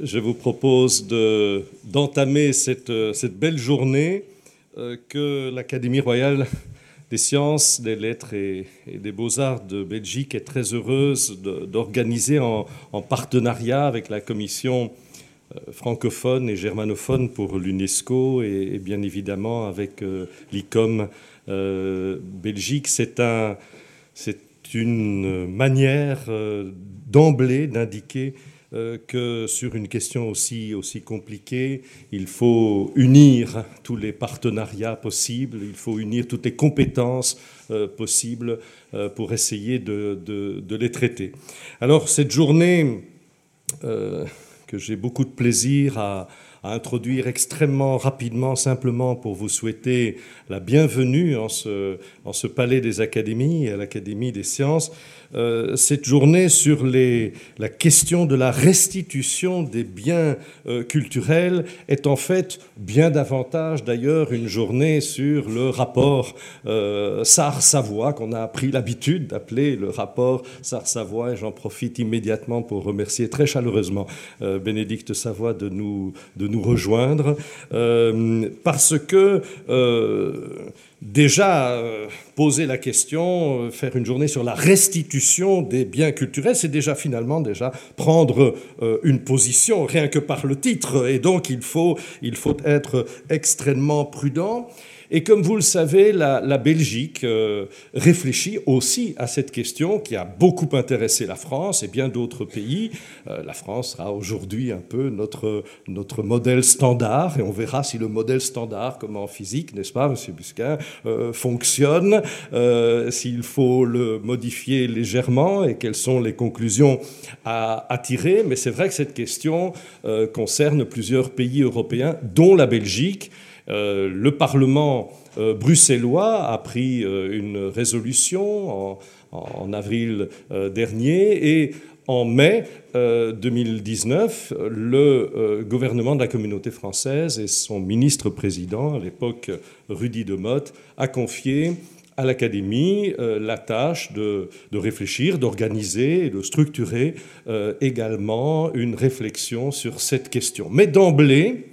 je vous propose d'entamer cette, cette, belle journée euh, que l'Académie royale des sciences, des lettres et, des beaux-arts de Belgique est très heureuse d'organiser en, partenariat avec la commission euh, francophone et germanophone pour l'UNESCO et, bien évidemment avec euh, l'ICOM Belgique. C'est un, une manière d'emblée d'indiquer euh, que sur une question aussi, aussi compliquée, il faut unir tous les partenariats possibles, il faut unir toutes les compétences euh, possibles euh, pour essayer de, de, les traiter. Alors cette journée que j'ai beaucoup de plaisir à, à introduire extrêmement rapidement, simplement pour vous souhaiter la bienvenue en ce, en ce palais des académies, à l'Académie des sciences, euh, cette journée sur les, la question de la restitution des biens euh, culturels est en fait bien davantage d'ailleurs une journée sur le rapport euh, Savoie qu'on a pris l'habitude d'appeler le rapport Sars-Savoie et j'en profite immédiatement pour remercier très chaleureusement euh, Bénédicte Savoie de nous, de nous rejoindre parce que déjà euh, poser la question, euh, faire une journée sur la restitution des biens culturels, c'est déjà finalement déjà prendre euh, une position rien que par le titre. Et donc il faut, il faut être extrêmement prudent. Et comme vous le savez, la, Belgique euh, réfléchit aussi à cette question qui a beaucoup intéressé la France et bien d'autres pays. Euh, la France sera aujourd'hui un peu notre, notre modèle standard et on verra si le modèle standard, comme en physique, n'est-ce pas, M. Busquin, euh, fonctionne, s'il faut le modifier légèrement et quelles sont les conclusions à, à tirer. Mais c'est vrai que cette question concerne plusieurs pays européens, dont la Belgique. Euh, le Parlement euh, bruxellois a pris euh, une résolution en, avril dernier et en mai 2019, le gouvernement de la communauté française et son ministre-président, à l'époque Rudy Demotte, a confié à l'Académie la tâche de, de réfléchir, d'organiser et de structurer également une réflexion sur cette question. Mais d'emblée,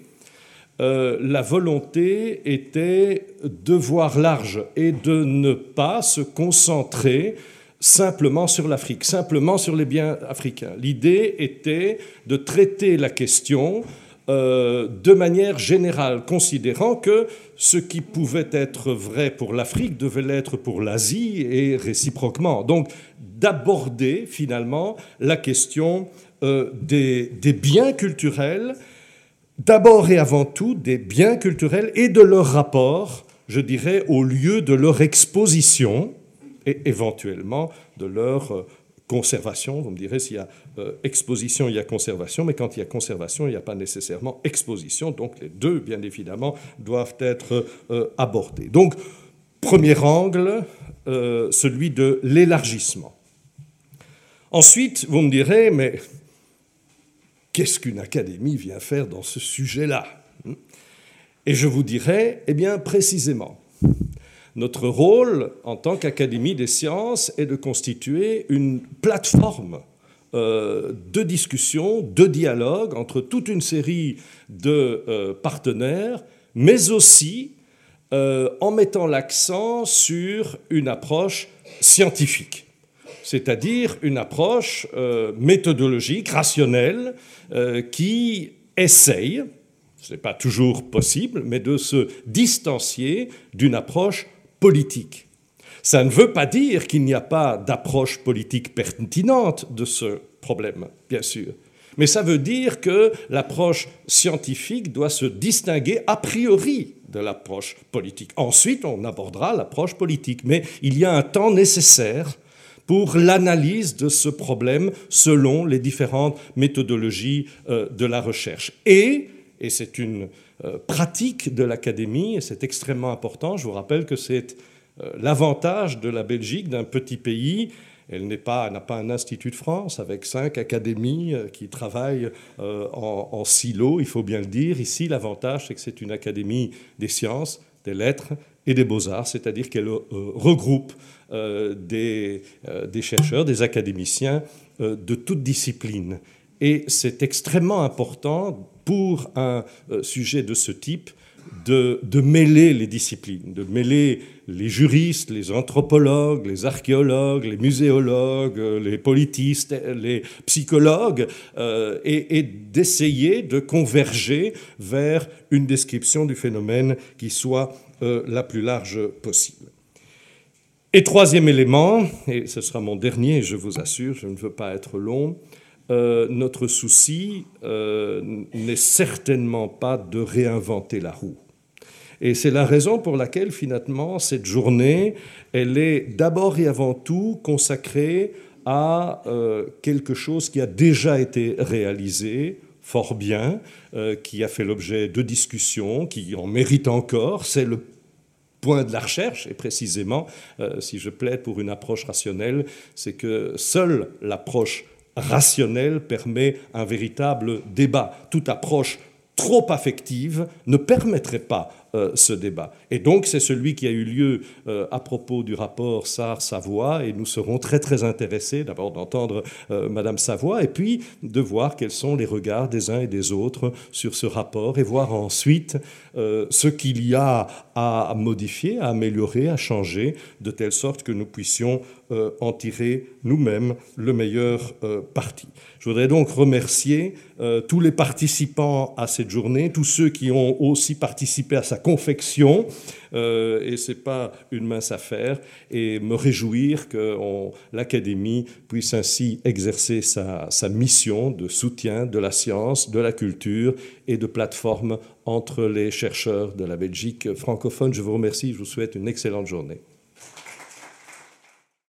euh, la volonté était de voir large et de ne pas se concentrer simplement sur l'Afrique, simplement sur les biens africains. L'idée était de traiter la question euh, de manière générale, considérant que ce qui pouvait être vrai pour l'Afrique devait l'être pour l'Asie et réciproquement. Donc d'aborder finalement la question euh, des, biens culturels d'abord et avant tout des biens culturels et de leur rapport, je dirais, au lieu de leur exposition et éventuellement de leur euh, conservation. Vous me direz, s'il y a euh, exposition, il y a conservation, mais quand il y a conservation, il n'y a pas nécessairement exposition. Donc les deux, bien évidemment, doivent être euh, abordés. Donc, premier angle, celui de l'élargissement. Ensuite, vous me direz, mais qu'est-ce qu'une académie vient faire dans ce sujet-là Et je vous dirais, eh bien, précisément, notre rôle en tant qu'Académie des sciences est de constituer une plateforme euh, de discussion, de dialogue entre toute une série de euh, partenaires, mais aussi euh, en mettant l'accent sur une approche scientifique c'est-à-dire une approche euh, méthodologique, rationnelle, euh, qui essaye, ce n'est pas toujours possible, mais de se distancier d'une approche politique. Ça ne veut pas dire qu'il n'y a pas d'approche politique pertinente de ce problème, bien sûr. Mais ça veut dire que l'approche scientifique doit se distinguer a priori de l'approche politique. Ensuite, on abordera l'approche politique. Mais il y a un temps nécessaire pour l'analyse de ce problème selon les différentes méthodologies euh, de la recherche. Et, et c'est une euh, pratique de l'académie, et c'est extrêmement important, je vous rappelle que c'est euh, l'avantage de la Belgique, d'un petit pays, elle n'a pas, pas, un institut de France avec cinq académies qui travaillent en, en, silo, il faut bien le dire. Ici, l'avantage, c'est que c'est une académie des sciences, des lettres et des beaux-arts, c'est-à-dire qu'elle regroupe euh, des, euh, des, chercheurs, des académiciens euh, de toute discipline. Et c'est extrêmement important pour un euh, sujet de ce type de, mêler les disciplines, de mêler les juristes, les anthropologues, les archéologues, les muséologues, les politistes, les psychologues, euh, et d'essayer de converger vers une description du phénomène qui soit euh, la plus large possible. Et troisième élément, et ce sera mon dernier, je vous assure, je ne veux pas être long, euh, notre souci euh, n'est certainement pas de réinventer la roue. Et c'est la raison pour laquelle finalement cette journée, elle est d'abord et avant tout consacrée à quelque chose qui a déjà été réalisé fort bien, euh, qui a fait l'objet de discussions, qui en mérite encore. C'est le point de la recherche, et précisément, euh, si je plaide pour une approche rationnelle, c'est que seule l'approche rationnelle permet un véritable débat. Toute approche trop affective ne permettrait pas euh, ce débat. Et donc c'est celui qui a eu lieu euh, à propos du rapport Sarr-Savoie, et nous serons très très intéressés d'abord d'entendre euh, Madame Savoie, et puis de voir quels sont les regards des uns et des autres sur ce rapport, et voir ensuite ce qu'il y a à modifier, à améliorer, à changer, de telle sorte que nous puissions en tirer nous-mêmes le meilleur parti. Je voudrais donc remercier tous les participants à cette journée, tous ceux qui ont aussi participé à sa confection, euh, et ce n'est pas une mince affaire, et me réjouir que l'Académie puisse ainsi exercer sa, sa mission de soutien de la science, de la culture et de plateforme entre les chercheurs de la Belgique francophone. Je vous remercie, je vous souhaite une excellente journée.